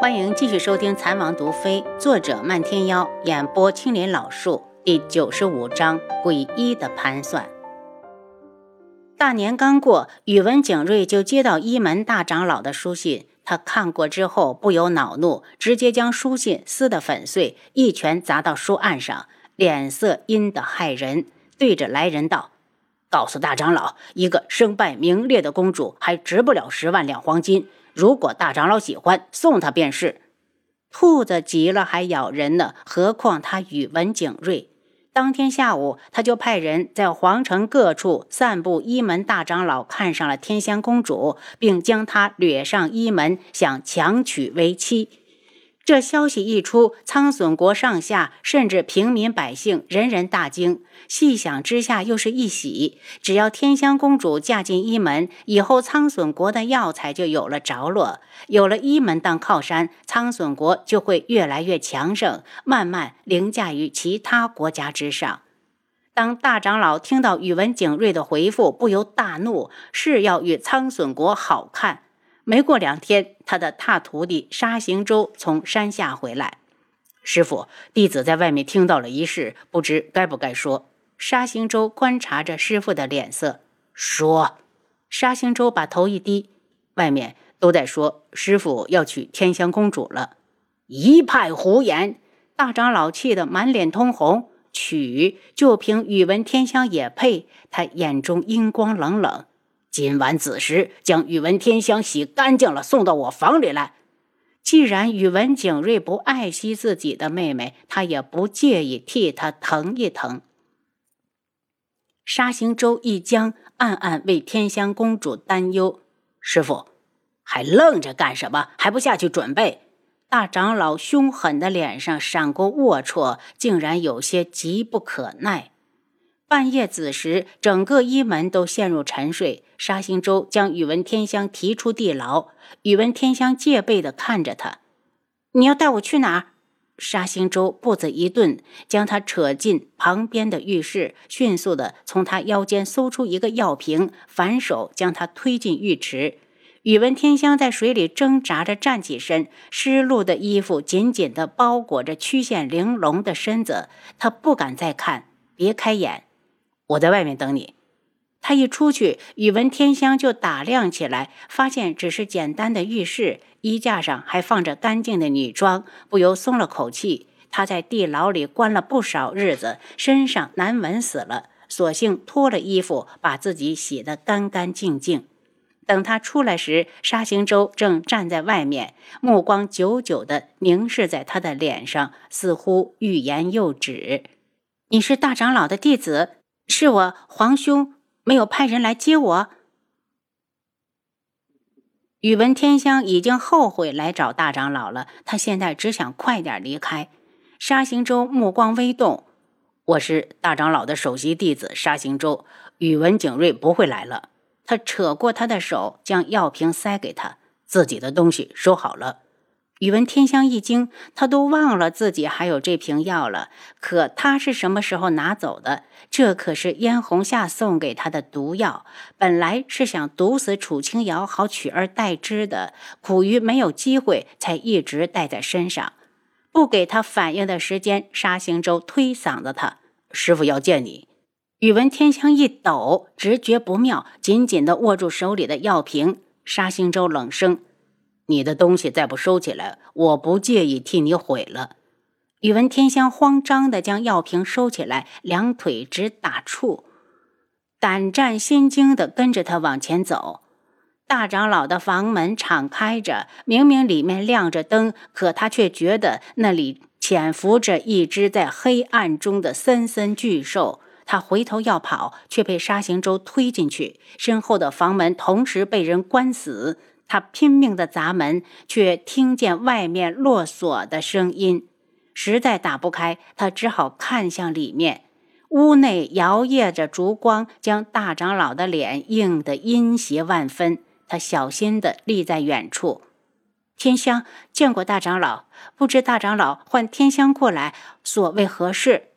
欢迎继续收听《残王毒妃》，作者漫天妖，演播青林老树，第九十五章诡异的盘算。大年刚过，宇文景睿就接到一门大长老的书信，他看过之后不由恼怒，直接将书信撕得粉碎，一拳砸到书案上，脸色阴得骇人，对着来人道：“告诉大长老，一个身败名裂的公主还值不了十万两黄金。”如果大长老喜欢，送他便是。兔子急了还咬人呢，何况他宇文景睿。当天下午，他就派人在皇城各处散布一门大长老看上了天香公主，并将她掠上一门，想强娶为妻。这消息一出，苍隼国上下甚至平民百姓人人大惊。细想之下，又是一喜。只要天香公主嫁进一门，以后苍隼国的药材就有了着落。有了一门当靠山，苍隼国就会越来越强盛，慢慢凌驾于其他国家之上。当大长老听到宇文景睿的回复，不由大怒，是要与苍隼国好看。没过两天，他的大徒弟沙行舟从山下回来。师傅，弟子在外面听到了一事，不知该不该说。沙行舟观察着师傅的脸色，说：“沙行舟把头一低，外面都在说师傅要娶天香公主了，一派胡言！”大长老气得满脸通红，娶就凭宇文天香也配？他眼中阴光冷冷。今晚子时，将宇文天香洗干净了，送到我房里来。既然宇文景睿不爱惜自己的妹妹，他也不介意替她疼一疼。沙行舟一僵，暗暗为天香公主担忧。师傅，还愣着干什么？还不下去准备？大长老凶狠的脸上闪过龌龊，竟然有些急不可耐。半夜子时，整个一门都陷入沉睡。沙行舟将宇文天香提出地牢，宇文天香戒备地看着他：“你要带我去哪儿？”沙行舟步子一顿，将他扯进旁边的浴室，迅速地从他腰间搜出一个药瓶，反手将他推进浴池。宇文天香在水里挣扎着站起身，湿漉的衣服紧紧地包裹着曲线玲珑的身子，他不敢再看，别开眼。我在外面等你。他一出去，宇文天香就打量起来，发现只是简单的浴室，衣架上还放着干净的女装，不由松了口气。他在地牢里关了不少日子，身上难闻死了，索性脱了衣服，把自己洗得干干净净。等他出来时，沙行舟正站在外面，目光久久地凝视在他的脸上，似乎欲言又止。你是大长老的弟子。是我皇兄没有派人来接我。宇文天香已经后悔来找大长老了，他现在只想快点离开。沙行舟目光微动：“我是大长老的首席弟子沙行舟，宇文景睿不会来了。”他扯过他的手，将药瓶塞给他，自己的东西收好了。宇文天香一惊，他都忘了自己还有这瓶药了。可他是什么时候拿走的？这可是嫣红夏送给他的毒药，本来是想毒死楚清瑶，好取而代之的。苦于没有机会，才一直带在身上，不给他反应的时间。沙行舟推搡着他：“师傅要见你。”宇文天香一抖，直觉不妙，紧紧地握住手里的药瓶。沙行舟冷声。你的东西再不收起来，我不介意替你毁了。宇文天香慌张地将药瓶收起来，两腿直打怵，胆战心惊地跟着他往前走。大长老的房门敞开着，明明里面亮着灯，可他却觉得那里潜伏着一只在黑暗中的森森巨兽。他回头要跑，却被沙行舟推进去，身后的房门同时被人关死。他拼命的砸门，却听见外面落锁的声音，实在打不开，他只好看向里面。屋内摇曳着烛光，将大长老的脸映得阴邪万分。他小心地立在远处。天香见过大长老，不知大长老唤天香过来，所谓何事？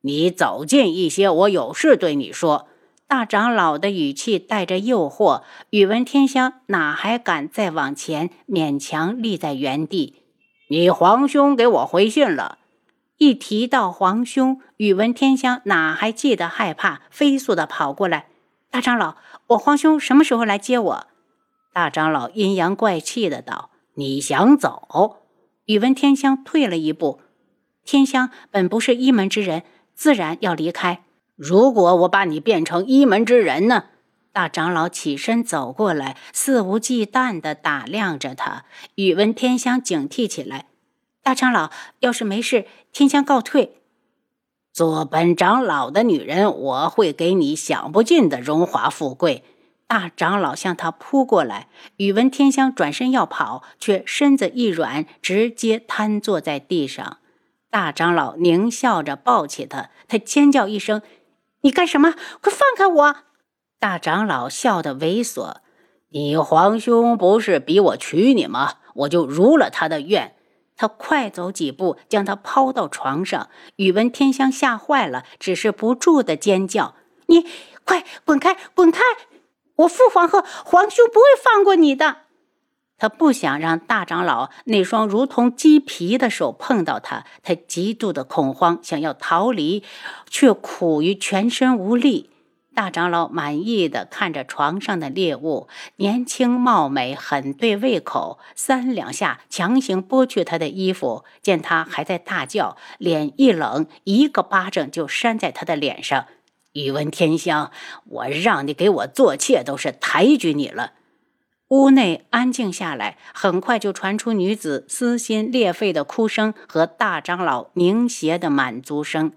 你走近一些，我有事对你说。大长老的语气带着诱惑，宇文天香哪还敢再往前，勉强立在原地。你皇兄给我回信了。一提到皇兄，宇文天香哪还记得害怕，飞速的跑过来。大长老，我皇兄什么时候来接我？大长老阴阳怪气的道：“你想走？”宇文天香退了一步。天香本不是一门之人，自然要离开。如果我把你变成一门之人呢？大长老起身走过来，肆无忌惮地打量着他。宇文天香警惕起来：“大长老，要是没事，天香告退。做本长老的女人，我会给你享不尽的荣华富贵。”大长老向他扑过来，宇文天香转身要跑，却身子一软，直接瘫坐在地上。大长老狞笑着抱起他，他尖叫一声：“你干什么？快放开我！”大长老笑得猥琐：“你皇兄不是逼我娶你吗？我就如了他的愿。”他快走几步，将他抛到床上。宇文天香吓坏了，只是不住的尖叫：“你快滚开，滚开！我父皇和皇兄不会放过你的。”他不想让大长老那双如同鸡皮的手碰到他，他极度的恐慌，想要逃离，却苦于全身无力。大长老满意的看着床上的猎物，年轻貌美，很对胃口，三两下强行剥去他的衣服，见他还在大叫，脸一冷，一个巴掌就扇在他的脸上。宇文天香，我让你给我做妾，都是抬举你了。屋内安静下来，很快就传出女子撕心裂肺的哭声和大长老凝邪的满足声。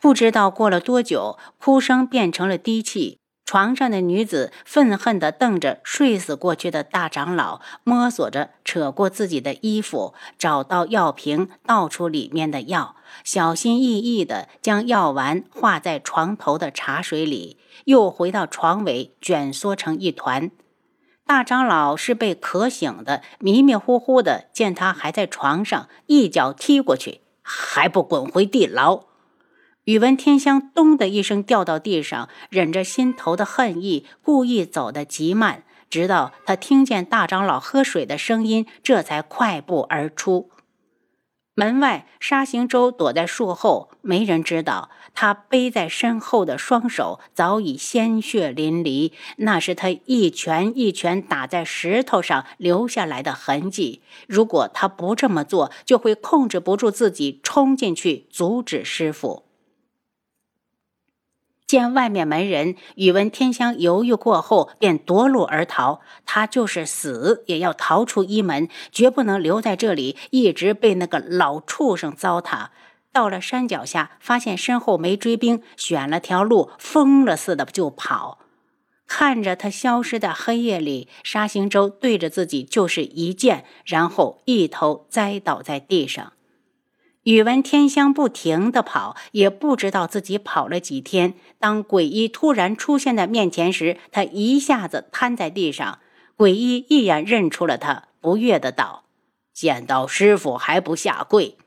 不知道过了多久，哭声变成了低泣。床上的女子愤恨地瞪着睡死过去的大长老，摸索着扯过自己的衣服，找到药瓶，倒出里面的药，小心翼翼地将药丸化在床头的茶水里，又回到床尾，卷缩成一团。大长老是被渴醒的，迷迷糊糊的见他还在床上，一脚踢过去，还不滚回地牢！宇文天香咚的一声掉到地上，忍着心头的恨意，故意走得极慢，直到他听见大长老喝水的声音，这才快步而出。门外，沙行舟躲在树后，没人知道他背在身后的双手早已鲜血淋漓，那是他一拳一拳打在石头上留下来的痕迹。如果他不这么做，就会控制不住自己，冲进去阻止师傅。见外面没人，宇文天香犹豫过后，便夺路而逃。他就是死也要逃出一门，绝不能留在这里，一直被那个老畜生糟蹋。到了山脚下，发现身后没追兵，选了条路，疯了似的就跑。看着他消失在黑夜里，沙行舟对着自己就是一剑，然后一头栽倒在地上。宇文天香不停地跑，也不知道自己跑了几天。当鬼医突然出现在面前时，他一下子瘫在地上。鬼医一眼认出了他，不悦的道：“见到师傅还不下跪？”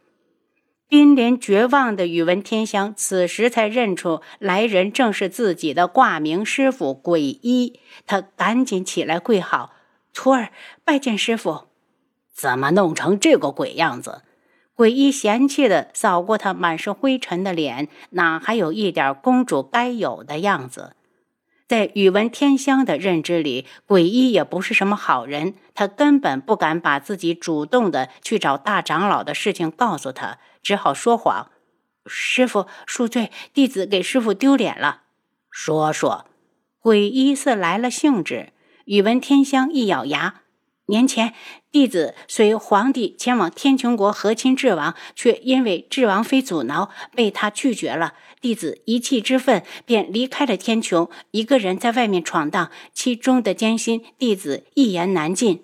濒临绝望的宇文天香此时才认出来人正是自己的挂名师傅鬼医，他赶紧起来跪好：“徒儿拜见师傅。”怎么弄成这个鬼样子？鬼医嫌弃地扫过他满是灰尘的脸，哪还有一点公主该有的样子？在宇文天香的认知里，鬼医也不是什么好人。他根本不敢把自己主动的去找大长老的事情告诉他，只好说谎：“师傅恕罪，弟子给师傅丢脸了。”说说，鬼医似来了兴致。宇文天香一咬牙。年前，弟子随皇帝前往天穹国和亲智王，却因为智王妃阻挠，被他拒绝了。弟子一气之愤，便离开了天穹，一个人在外面闯荡，其中的艰辛，弟子一言难尽。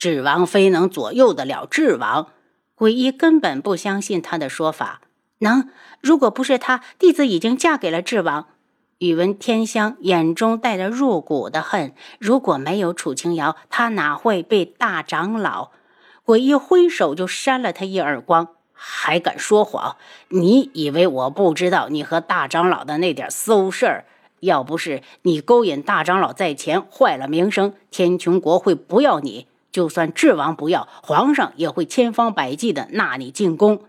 智王妃能左右得了智王？鬼医根本不相信他的说法。能，如果不是他，弟子已经嫁给了智王。宇文天香眼中带着入骨的恨，如果没有楚清瑶，他哪会被大长老？我一挥手就扇了他一耳光。还敢说谎？你以为我不知道你和大长老的那点馊事儿？要不是你勾引大长老在前，坏了名声，天穹国会不要你。就算智王不要，皇上也会千方百计的纳你进宫。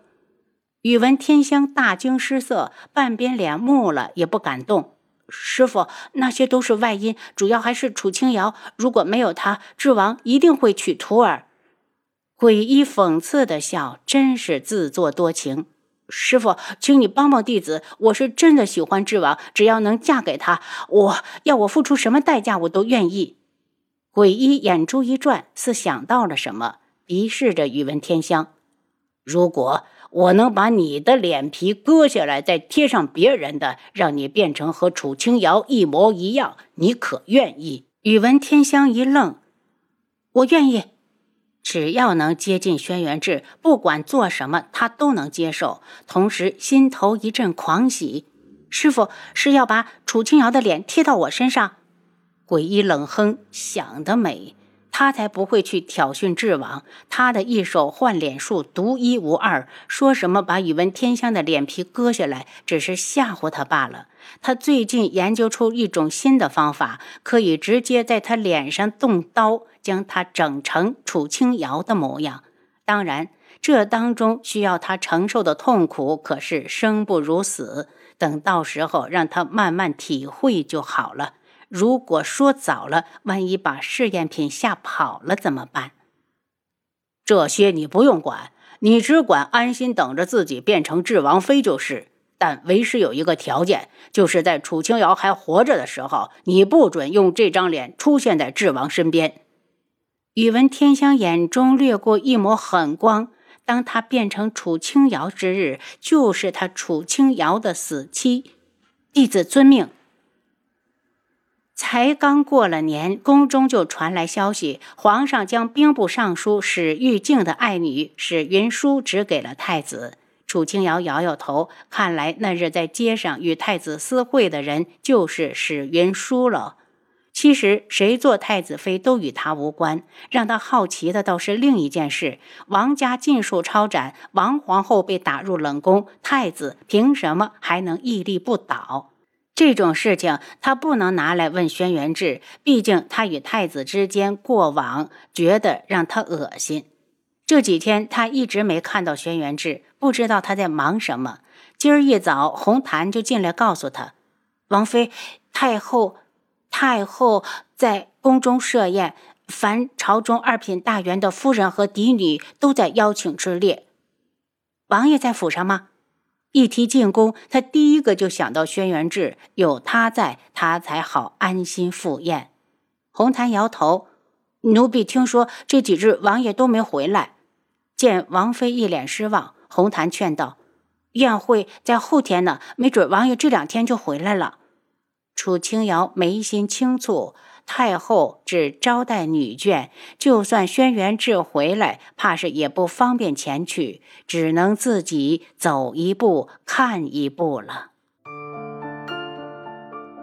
宇文天香大惊失色，半边脸木了，也不敢动。师傅，那些都是外因，主要还是楚清瑶。如果没有他，智王一定会娶徒儿。鬼医讽刺的笑，真是自作多情。师傅，请你帮帮弟子，我是真的喜欢智王，只要能嫁给他，我要我付出什么代价，我都愿意。鬼医眼珠一转，似想到了什么，鄙视着宇文天香。如果我能把你的脸皮割下来，再贴上别人的，让你变成和楚清瑶一模一样，你可愿意？宇文天香一愣，我愿意。只要能接近轩辕志，不管做什么，他都能接受。同时，心头一阵狂喜。师傅是要把楚清瑶的脸贴到我身上？鬼医冷哼，想得美。他才不会去挑衅智王，他的一手换脸术独一无二。说什么把宇文天香的脸皮割下来，只是吓唬他罢了。他最近研究出一种新的方法，可以直接在他脸上动刀，将他整成楚清瑶的模样。当然，这当中需要他承受的痛苦可是生不如死。等到时候让他慢慢体会就好了。如果说早了，万一把试验品吓跑了怎么办？这些你不用管，你只管安心等着自己变成智王妃就是。但为师有一个条件，就是在楚清瑶还活着的时候，你不准用这张脸出现在智王身边。宇文天香眼中掠过一抹狠光，当他变成楚清瑶之日，就是他楚清瑶的死期。弟子遵命。才刚过了年，宫中就传来消息，皇上将兵部尚书史玉静的爱女史云舒指给了太子。楚清瑶摇摇头，看来那日在街上与太子私会的人就是史云舒了。其实谁做太子妃都与他无关，让他好奇的倒是另一件事：王家尽数抄斩，王皇后被打入冷宫，太子凭什么还能屹立不倒？这种事情他不能拿来问轩辕志，毕竟他与太子之间过往，觉得让他恶心。这几天他一直没看到轩辕志，不知道他在忙什么。今儿一早，红檀就进来告诉他，王妃、太后、太后在宫中设宴，凡朝中二品大员的夫人和嫡女都在邀请之列。王爷在府上吗？一提进宫，他第一个就想到轩辕志，有他在，他才好安心赴宴。红檀摇头，奴婢听说这几日王爷都没回来。见王妃一脸失望，红檀劝道：“宴会在后天呢，没准王爷这两天就回来了。”楚清瑶眉心轻蹙。太后只招待女眷，就算轩辕志回来，怕是也不方便前去，只能自己走一步看一步了。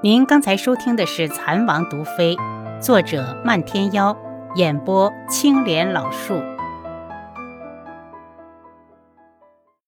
您刚才收听的是《蚕王毒妃》，作者漫天妖，演播青莲老树。